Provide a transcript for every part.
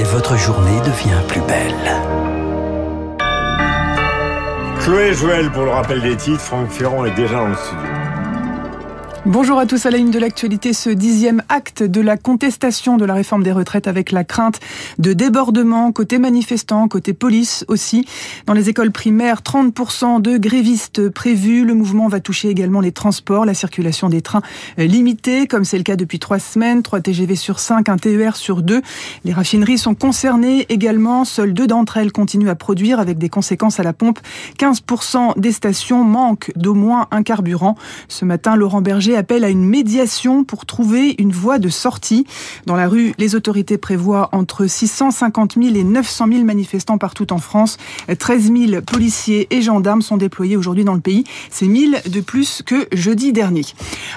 et votre journée devient plus belle. Chloé Joël pour le rappel des titres. Franck Ferrand est déjà dans le studio. Bonjour à tous à la une de l'actualité, ce dixième acte de la contestation de la réforme des retraites avec la crainte de débordement côté manifestants, côté police aussi. Dans les écoles primaires, 30% de grévistes prévus. Le mouvement va toucher également les transports, la circulation des trains limitée, comme c'est le cas depuis trois semaines, 3 TGV sur 5, un TER sur 2. Les raffineries sont concernées également. Seules deux d'entre elles continuent à produire avec des conséquences à la pompe. 15% des stations manquent d'au moins un carburant. Ce matin, Laurent Berger appelle à une médiation pour trouver une voie de sortie. Dans la rue, les autorités prévoient entre 650 000 et 900 000 manifestants partout en France. 13 000 policiers et gendarmes sont déployés aujourd'hui dans le pays. C'est 1000 de plus que jeudi dernier.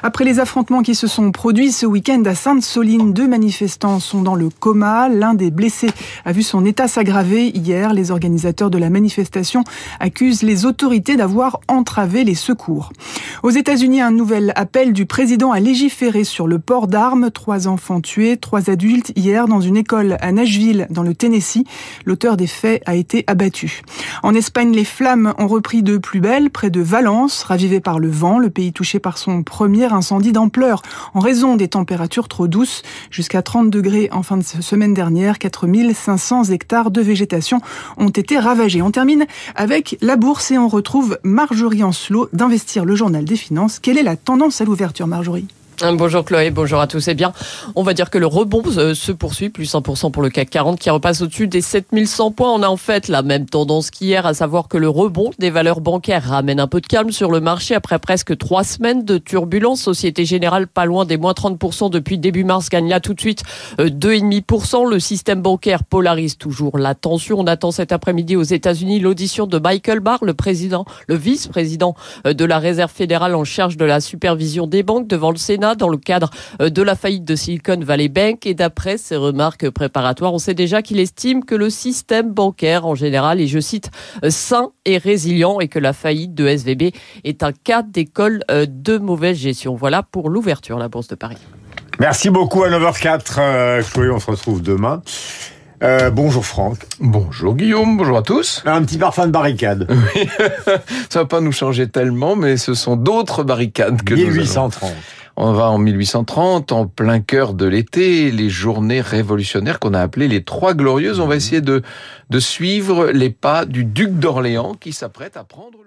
Après les affrontements qui se sont produits ce week-end à Sainte-Soline, deux manifestants sont dans le coma. L'un des blessés a vu son état s'aggraver hier. Les organisateurs de la manifestation accusent les autorités d'avoir entravé les secours. Aux États-Unis, un nouvel appel du président à légiférer sur le port d'armes. Trois enfants tués, trois adultes hier dans une école à Nashville, dans le Tennessee. L'auteur des faits a été abattu. En Espagne, les flammes ont repris de plus belle près de Valence, ravivé par le vent, le pays touché par son premier incendie d'ampleur en raison des températures trop douces, jusqu'à 30 degrés en fin de semaine dernière. 4500 hectares de végétation ont été ravagés. On termine avec la bourse et on retrouve Marjorie Ancelot d'Investir le Journal des Finances. Quelle est la tendance à l'ouverture, Marjorie Bonjour Chloé, bonjour à tous. Eh bien, on va dire que le rebond euh, se poursuit, plus 1% pour le CAC 40 qui repasse au-dessus des 7100 points. On a en fait la même tendance qu'hier, à savoir que le rebond des valeurs bancaires ramène un peu de calme sur le marché après presque trois semaines de turbulence. Société Générale pas loin des moins 30% depuis début mars gagne là tout de suite 2,5%. Euh, le système bancaire polarise toujours l'attention. On attend cet après-midi aux États-Unis l'audition de Michael Barr, le président, le vice-président euh, de la Réserve fédérale en charge de la supervision des banques devant le Sénat dans le cadre euh, de la faillite de Silicon Valley Bank. Et d'après ses remarques préparatoires, on sait déjà qu'il estime que le système bancaire en général est, je cite, euh, sain et résilient et que la faillite de SVB est un cas d'école euh, de mauvaise gestion. Voilà pour l'ouverture, la Bourse de Paris. Merci beaucoup à 9h04. Chloé, on se retrouve demain. bonjour Franck. Bonjour Guillaume, bonjour à tous. Un petit parfum de barricade. Oui, ça va pas nous changer tellement, mais ce sont d'autres barricades que 1830. On va en 1830, en plein cœur de l'été, les journées révolutionnaires qu'on a appelées les Trois Glorieuses. On va essayer de, de suivre les pas du duc d'Orléans qui s'apprête à prendre